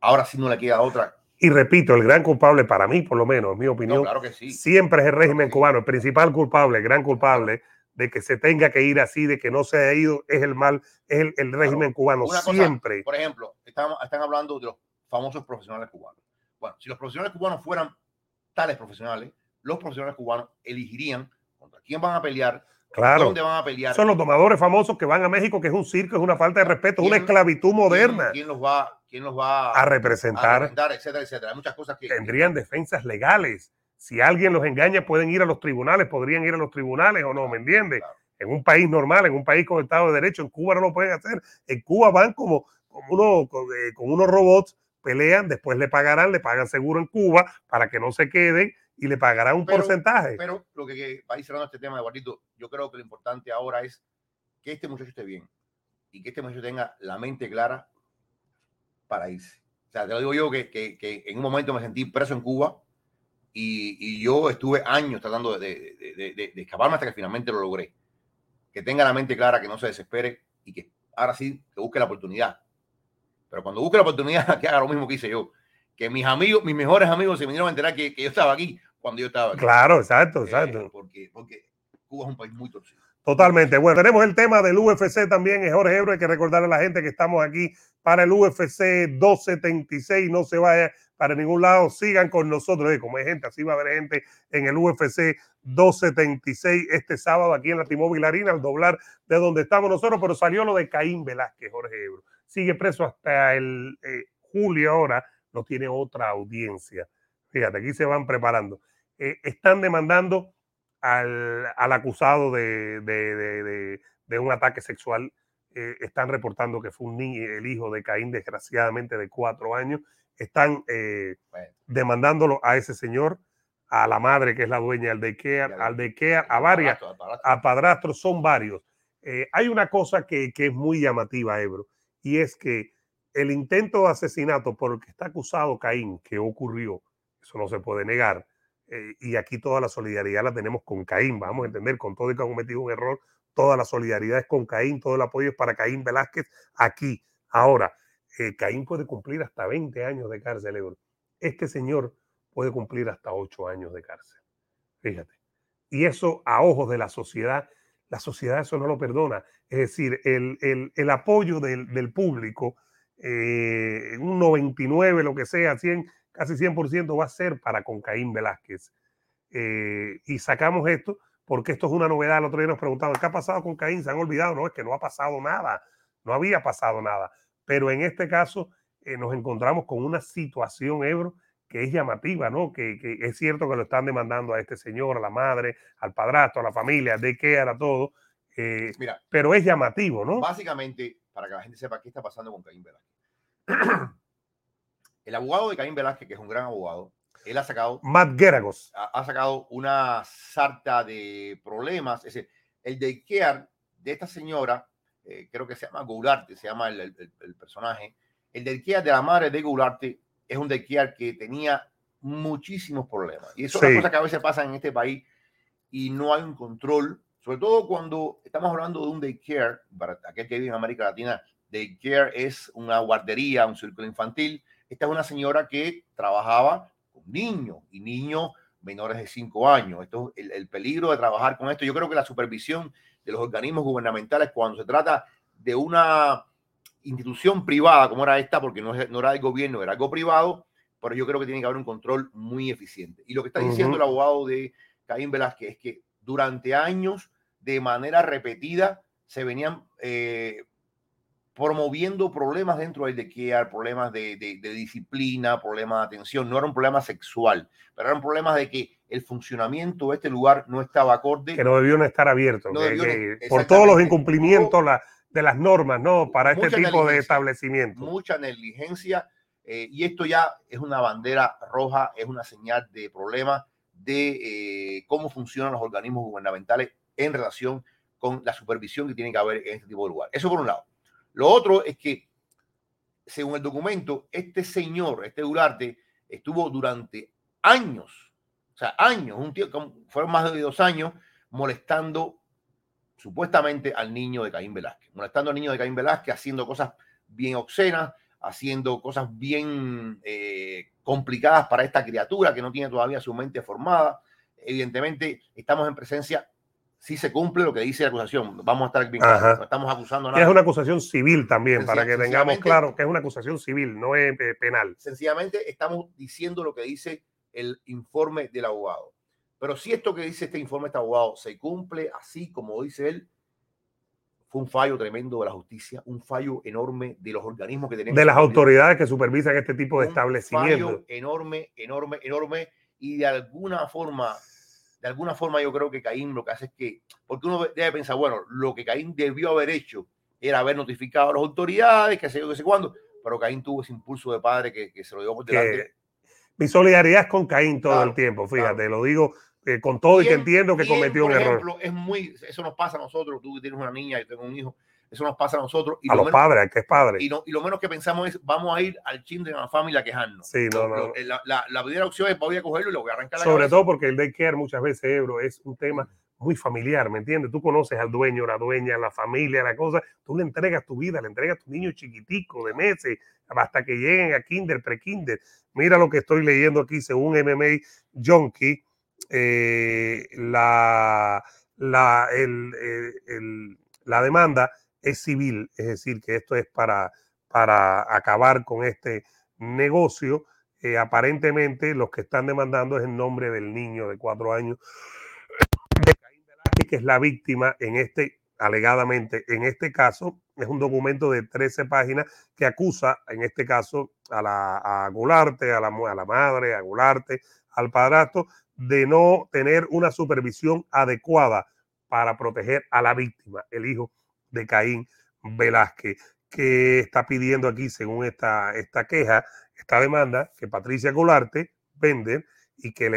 Ahora sí no le queda otra. Y repito, el gran culpable para mí, por lo menos, en mi opinión, claro que sí. siempre es el régimen cubano. El principal culpable, el gran culpable de que se tenga que ir así, de que no se haya ido, es el mal, es el, régimen cubano, siempre. por ejemplo, están, están hablando de los famosos profesionales cubanos. Bueno, si los profesionales cubanos fueran tales profesionales, los profesionales cubanos elegirían contra quién van a pelear, Claro. ¿Dónde van a pelear? Son los tomadores famosos que van a México, que es un circo, es una falta de respeto, es una esclavitud moderna. ¿Quién, los va, quién los va a representar? etcétera, etcétera. Hay muchas cosas que. Tendrían defensas legales. Si alguien los engaña, pueden ir a los tribunales, podrían ir a los tribunales o no, ¿me entiendes? en un país normal, en un país con Estado de Derecho, en Cuba no lo pueden hacer. En Cuba van como, como uno, con, eh, unos robots, pelean, después le pagarán, le pagan seguro en Cuba para que no se queden y le pagarán un porcentaje. Pero lo que, va a ir cerrando este tema, Eduardito, yo creo que lo importante ahora es que este muchacho esté bien y que este muchacho tenga la mente clara para irse. O sea, te lo digo yo que, que, que en un momento me sentí preso en Cuba y, y yo estuve años tratando de, de, de, de escaparme hasta que finalmente lo logré que tenga la mente clara, que no se desespere y que ahora sí que busque la oportunidad. Pero cuando busque la oportunidad, que haga lo mismo que hice yo. Que mis amigos, mis mejores amigos se vinieron a enterar que, yo estaba aquí cuando yo estaba aquí. Claro, exacto, eh, exacto. porque, porque Cuba es un país muy torcido. Totalmente. Bueno, tenemos el tema del UFC también, Jorge Ebro. Hay que recordarle a la gente que estamos aquí para el UFC 276. No se vaya para ningún lado. Sigan con nosotros. Como hay gente, así va a haber gente en el UFC 276 este sábado aquí en la T-Mobile Arena, al doblar de donde estamos nosotros. Pero salió lo de Caín Velázquez, Jorge Ebro. Sigue preso hasta el eh, julio ahora. No tiene otra audiencia. Fíjate, aquí se van preparando. Eh, están demandando al, acusado de, de, un ataque sexual. Eh, están reportando que fue un niño, el hijo de Caín, desgraciadamente de cuatro años. Están eh, demandándolo a ese señor, a la madre que es la dueña del daycare, al daycare, a varias, a padrastros, son varios. Eh, hay una cosa que, que es muy llamativa, Ebro, y es que el intento de asesinato por el que está acusado Caín, que ocurrió, eso no se puede negar, eh, y aquí toda la solidaridad la tenemos con Caín, vamos a entender, con todo el que ha cometido un error, toda la solidaridad es con Caín, todo el apoyo es para Caín Velázquez aquí. Ahora, eh, Caín puede cumplir hasta 20 años de cárcel, Este señor puede cumplir hasta 8 años de cárcel. Fíjate. Y eso a ojos de la sociedad, la sociedad eso no lo perdona. Es decir, el, el, apoyo del, del público, eh, un 99, lo que sea, 100, casi 100% va a ser para con Caín Velázquez. Eh, y sacamos esto porque esto es una novedad. El otro día nos preguntaban, ¿qué ha pasado con Caín? ¿Se han olvidado? No, es que no ha pasado nada, no había pasado nada. Pero en este caso eh, nos encontramos con una situación, Ebro, que es llamativa, ¿no? Que, es cierto que lo están demandando a este señor, a la madre, al padrastro, a la familia, de qué era todo. Eh, Mira, pero es llamativo, ¿no? Básicamente, para que la gente sepa qué está pasando con Caín Velázquez. El abogado de Caín Velázquez, que es un gran abogado, él ha sacado. Matt Geragos. Ha, sacado una sarta de problemas. Es decir, el daycare de esta señora, eh, creo que se llama Goularte, se llama el, el, personaje. El daycare de la madre de Goularte es un daycare que tenía muchísimos problemas. Y eso es una cosa que a veces pasa en este país y no hay un control, sobre todo cuando estamos hablando de un daycare, para aquel que vive en América Latina, daycare es una guardería, un círculo infantil esta es una señora que trabajaba con niños y niños menores de 5 años. Esto, el, el peligro de trabajar con esto, yo creo que la supervisión de los organismos gubernamentales cuando se trata de una institución privada como era esta, porque no, no era del gobierno, era algo privado, pero yo creo que tiene que haber un control muy eficiente. Y lo que está diciendo el abogado de Caín Velázquez es que durante años, de manera repetida, se venían eh, promoviendo problemas dentro del de Care, problemas de, disciplina, problemas de atención. No era un problema sexual, pero eran problemas de que el funcionamiento de este lugar no estaba acorde. Que no debieron estar abiertos, por todos los incumplimientos de las normas, ¿no? Para este tipo de establecimientos. Mucha negligencia. Eh, y esto ya es una bandera roja, es una señal de problema de eh, cómo funcionan los organismos gubernamentales en relación con la supervisión que tiene que haber en este tipo de lugar. Eso por un lado. Lo otro es que, según el documento, este señor, este Durarte, estuvo durante años, o sea, años, un tiempo, fueron más de dos años, molestando supuestamente al niño de Caín Velázquez, molestando al niño de Caín Velázquez, haciendo cosas bien obscenas, haciendo cosas bien eh, complicadas para esta criatura que no tiene todavía su mente formada. Evidentemente, estamos en presencia si se cumple lo que dice la acusación. Vamos a estar bien claros. No estamos acusando a nadie. Es una acusación civil también, para que tengamos claro que es una acusación civil, no es eh, penal. Sencillamente estamos diciendo lo que dice el informe del abogado. Pero si esto que dice este informe de este abogado se cumple así como dice él, fue un fallo tremendo de la justicia, un fallo enorme de los organismos que tenemos. De las autoridades que supervisan este tipo de establecimientos. Un fallo enorme, enorme, enorme. Y de alguna forma de alguna forma yo creo que Caín lo que hace es que, porque uno debe pensar, bueno, lo que Caín debió haber hecho era haber notificado a las autoridades, que sé yo, que sé cuándo, pero Caín tuvo ese impulso de padre que, se lo dio por delante. mi solidaridad es con Caín todo el tiempo, fíjate, lo digo eh, con todo y, que entiendo que cometió un error. Es muy, eso nos pasa a nosotros, tú tienes una niña, y tengo un hijo, eso nos pasa a nosotros. Y a los padres, que es padre. Y, y, lo menos que pensamos es, vamos a ir al de la familia a quejarnos. Sí, no, no. La, la, primera opción es, voy a cogerlo y lo voy a arrancar. Sobre todo porque el daycare muchas veces, Ebro, es un tema muy familiar, ¿me entiendes? Tú conoces al dueño, la dueña, la familia, la cosa, tú le entregas tu vida, le entregas a tu niño chiquitico de meses hasta que lleguen a kinder, pre-kinder. Mira lo que estoy leyendo aquí según MMA Junkie, eh, la, la, el, eh, el, la demanda es civil, es decir, que esto es para, para acabar con este negocio. Eh, aparentemente los que están demandando es el nombre del niño de cuatro años, que es la víctima en este, alegadamente, en este caso, es un documento de 13 páginas que acusa, en este caso, a, la, a Gularte, a la, a la madre, a Gularte, al padrastro, de no tener una supervisión adecuada para proteger a la víctima, el hijo de Caín Velázquez, que está pidiendo aquí, según esta, esta queja, esta demanda, que Patricia Golarte vende y que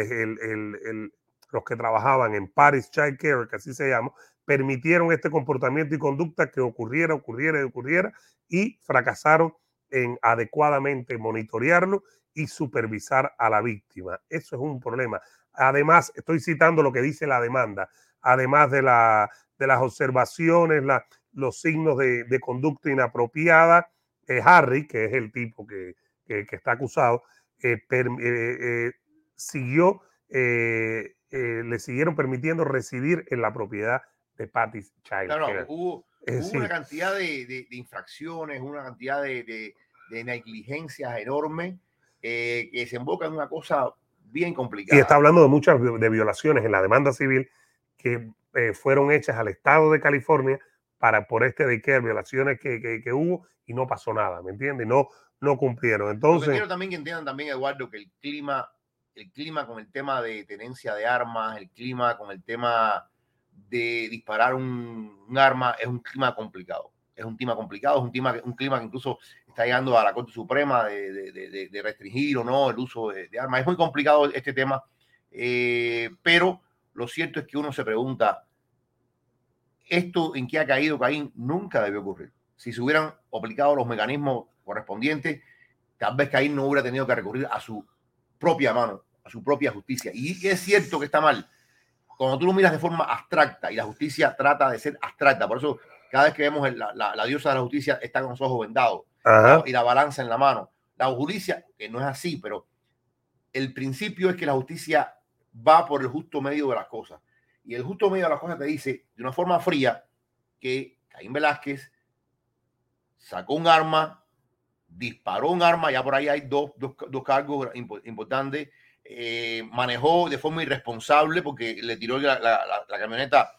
los que trabajaban en Paris Child Care, que así se llama, permitieron este comportamiento y conducta que ocurriera, ocurriera y ocurriera y fracasaron en adecuadamente monitorearlo y supervisar a la víctima. Eso es un problema. Además, estoy citando lo que dice la demanda, además de, la, de las observaciones, la, los signos de, conducta inapropiada. Eh, Harry, que es el tipo que, está acusado, eh, eh, siguió, le siguieron permitiendo residir en la propiedad de Patty Child. Claro, hubo, una cantidad de, infracciones, una cantidad de, negligencias enormes que desembocan en una cosa bien complicada. Y está hablando de muchas de violaciones en la demanda civil que fueron hechas al estado de California para por este de que violaciones que, que, hubo y no pasó nada, ¿me entiendes? No, no cumplieron. Entonces, quiero también que entiendan también, Eduardo, que el clima, el clima con el tema de tenencia de armas, el clima con el tema de disparar un, arma es un clima complicado. Es un clima complicado, es un clima, un clima que incluso está llegando a la Corte Suprema de, de, de, restringir o no el uso de, armas. Es muy complicado este tema, eh, pero lo cierto es que uno se pregunta, esto en que ha caído Caín nunca debió ocurrir. Si se hubieran aplicado los mecanismos correspondientes, tal vez Caín no hubiera tenido que recurrir a su propia mano, a su propia justicia. Y es cierto que está mal. Cuando tú lo miras de forma abstracta y la justicia trata de ser abstracta, por eso cada vez que vemos la, diosa de la justicia está con los ojos vendados y la balanza en la mano. La justicia, que no es así, pero el principio es que la justicia va por el justo medio de las cosas. Y el justo medio de las cosas te dice de una forma fría que Caín Velázquez sacó un arma, disparó un arma, ya por ahí hay dos, cargos importantes, eh, manejó de forma irresponsable porque le tiró la, camioneta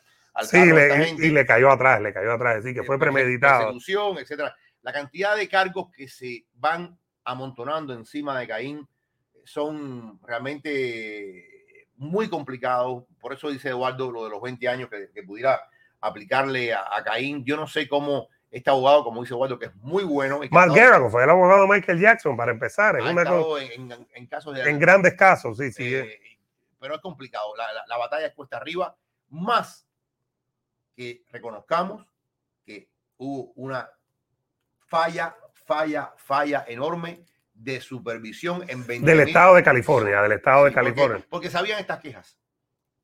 sí, y le cayó atrás, le cayó atrás, así que fue premeditado. etcétera. La cantidad de cargos que se van amontonando encima de Caín son realmente muy complicados. Por eso dice Eduardo lo de los 20 años que, pudiera aplicarle a, Caín. Yo no sé cómo este abogado, como dice Eduardo, que es muy bueno. Mark fue el abogado de Michael Jackson para empezar. En, en, casos de, en grandes casos, sí, sí. Eh, pero es complicado. La, la batalla es cuesta arriba, más que reconozcamos que hubo una falla, falla, falla enorme de supervisión en 20 Del estado de California, del estado de California. Porque, sabían estas quejas,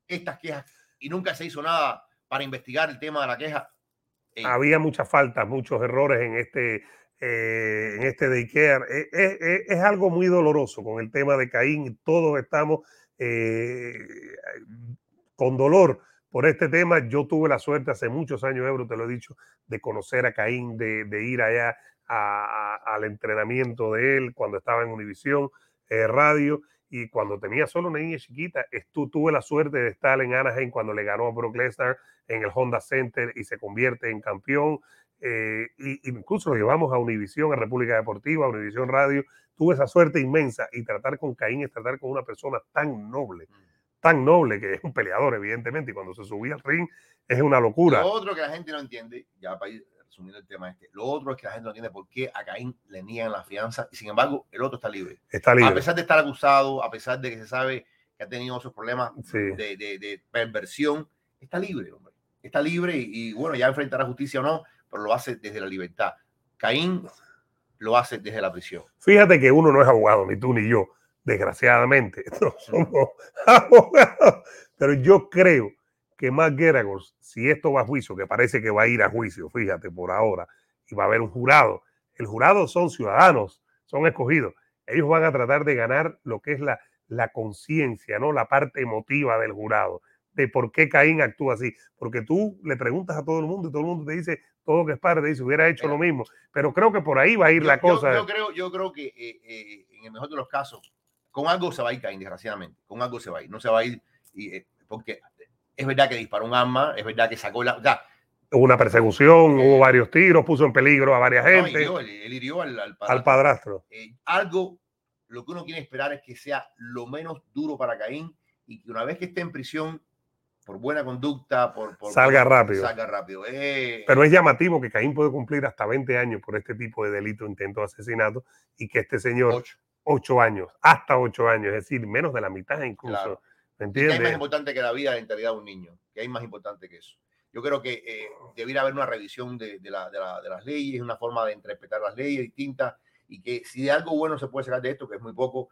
estas quejas, y nunca se hizo nada para investigar el tema de la queja. Había muchas faltas, muchos errores en este, eh, en este daycare. Es, es, es, algo muy doloroso con el tema de Caín. Todos estamos eh, con dolor por este tema. Yo tuve la suerte hace muchos años, Ebro, te lo he dicho, de conocer a Caín, de, de ir allá al entrenamiento de él cuando estaba en Univisión eh, Radio y cuando tenía solo una niña chiquita, tuve la suerte de estar en Anaheim cuando le ganó a Brock Lesnar en el Honda Center y se convierte en campeón. Eh, y, incluso lo llevamos a Univisión, a República Deportiva, a Univisión Radio. Tuve esa suerte inmensa y tratar con Caín es tratar con una persona tan noble, mm. tan noble que es un peleador, evidentemente, y cuando se subía al ring es una locura. Lo otro que la gente no entiende, ya para ir resumiendo el tema este, lo otro es que la gente no entiende por qué a Caín le niegan la fianza y sin embargo el otro está libre. Está libre. A pesar de estar acusado, a pesar de que se sabe que ha tenido esos problemas de, de, perversión, está libre, hombre. Está libre y, y bueno, ya enfrentará justicia o no, pero lo hace desde la libertad. Caín lo hace desde la prisión. Fíjate que uno no es abogado, ni tú ni yo, desgraciadamente. No somos abogados. Pero yo creo que más Geragos, si esto va a juicio, que parece que va a ir a juicio, fíjate, por ahora, y va a haber un jurado. El jurado son ciudadanos, son escogidos. Ellos van a tratar de ganar lo que es la, la conciencia, ¿no? La parte emotiva del jurado de por qué Caín actúa así. Porque tú le preguntas a todo el mundo y todo el mundo te dice, todo que es padre, te dice, hubiera hecho lo mismo. Pero creo que por ahí va a ir la cosa. Yo, creo, yo creo que eh, eh, en el mejor de los casos, con algo se va a ir Caín, desgraciadamente. Con algo se va a ir. No se va a ir y, eh, porque es verdad que disparó un arma, es verdad que sacó la... Hubo una persecución, hubo varios tiros, puso en peligro a varias gente. él, hirió al, padrastro. Al padrastro. algo, lo que uno quiere esperar es que sea lo menos duro para Caín y que una vez que esté en prisión por buena conducta, por, salga rápido. Salga rápido. Eh, Pero es llamativo que Caín puede cumplir hasta 20 años por este tipo de delito, intento de asesinato, y que este señor, 8 años, hasta 8 años, es decir, menos de la mitad incluso. ¿Me entiendes? Hay más importante que la vida y la integridad de un niño, que hay más importante que eso. Yo creo que eh, debiera haber una revisión de, de, la, de, la, de, las leyes, una forma de interpretar las leyes distintas, y que si de algo bueno se puede sacar de esto, que es muy poco,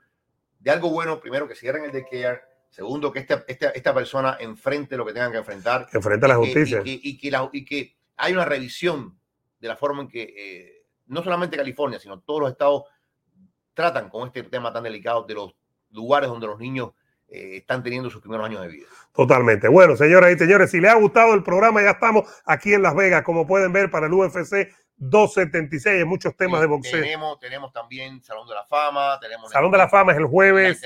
de algo bueno, primero que cierren el daycare, Segundo, que esta, esta, esta persona enfrente lo que tengan que enfrentar. Que enfrente la justicia. y, que, y, que la, y, que, hay una revisión de la forma en que eh, no solamente California, sino todos los estados tratan con este tema tan delicado de los lugares donde los niños eh, están teniendo sus primeros años de vida. Totalmente. Bueno, señoras y señores, si les ha gustado el programa, ya estamos aquí en Las Vegas, como pueden ver, para el UFC 276, hay muchos temas de boxeo. Tenemos, tenemos también Salón de la Fama, tenemos Salón de la Fama es el jueves.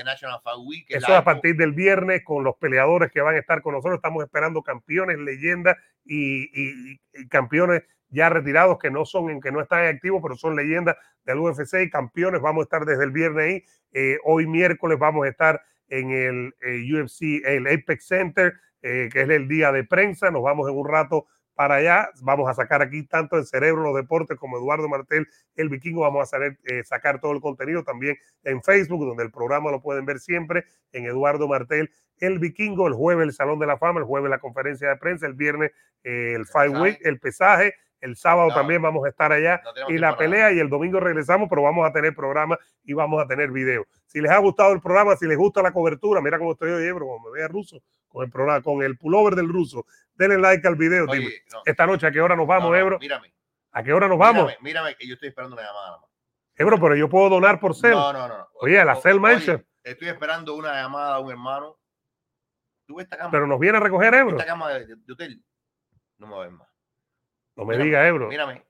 Week, Eso es a partir del viernes con los peleadores que van a estar con nosotros. Estamos esperando campeones, leyendas y, campeones ya retirados que no son, en que no están activos, pero son leyendas del UFC y campeones. Vamos a estar desde el viernes ahí. Eh, hoy miércoles vamos a estar en el eh, UFC, el Apex Center, eh, que es el día de prensa. Nos vamos en un rato para allá. Vamos a sacar aquí tanto el cerebro los deportes como Eduardo Martel, el vikingo. Vamos a saber, eh, sacar todo el contenido también en Facebook, donde el programa lo pueden ver siempre en Eduardo Martel, el vikingo. El jueves el Salón de la Fama, el jueves la conferencia de prensa, el viernes eh, el Fight Week, el pesaje. El sábado también vamos a estar allá y la pelea y el domingo regresamos, pero vamos a tener programa y vamos a tener video. Si les ha gustado el programa, si les gusta la cobertura, mira cómo estoy hoy, bro, como me vea ruso, con el programa, con el pullover del ruso. Denle like al video. Esta noche, ¿a qué hora nos vamos, Ebro? Mírame. ¿A qué hora nos vamos? Mírame, que yo estoy esperando una llamada. Ebro, pero yo puedo donar por cel. No, no, no. Oye, la cel mancha. Estoy esperando una llamada a un hermano. ¿Tú esta cama? Pero nos viene a recoger Ebro. Esta cama de, hotel no me va a ver más. No me diga Ebro. Mírame,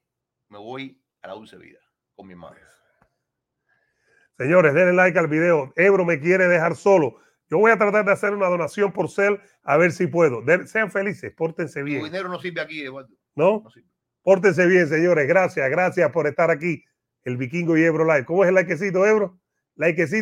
me voy a la dulce vida con mi madre. Señores, denle like al video. Ebro me quiere dejar solo. Yo voy a tratar de hacer una donación por ser a ver si puedo. sean felices, pórtense bien. Tu dinero no sirve aquí, Eduardo. ¿No? no sirve. Pórtense bien, señores. Gracias, gracias por estar aquí. El Vikingo y Ebro Live. ¿Cómo es el likecito, Ebro? Likecito.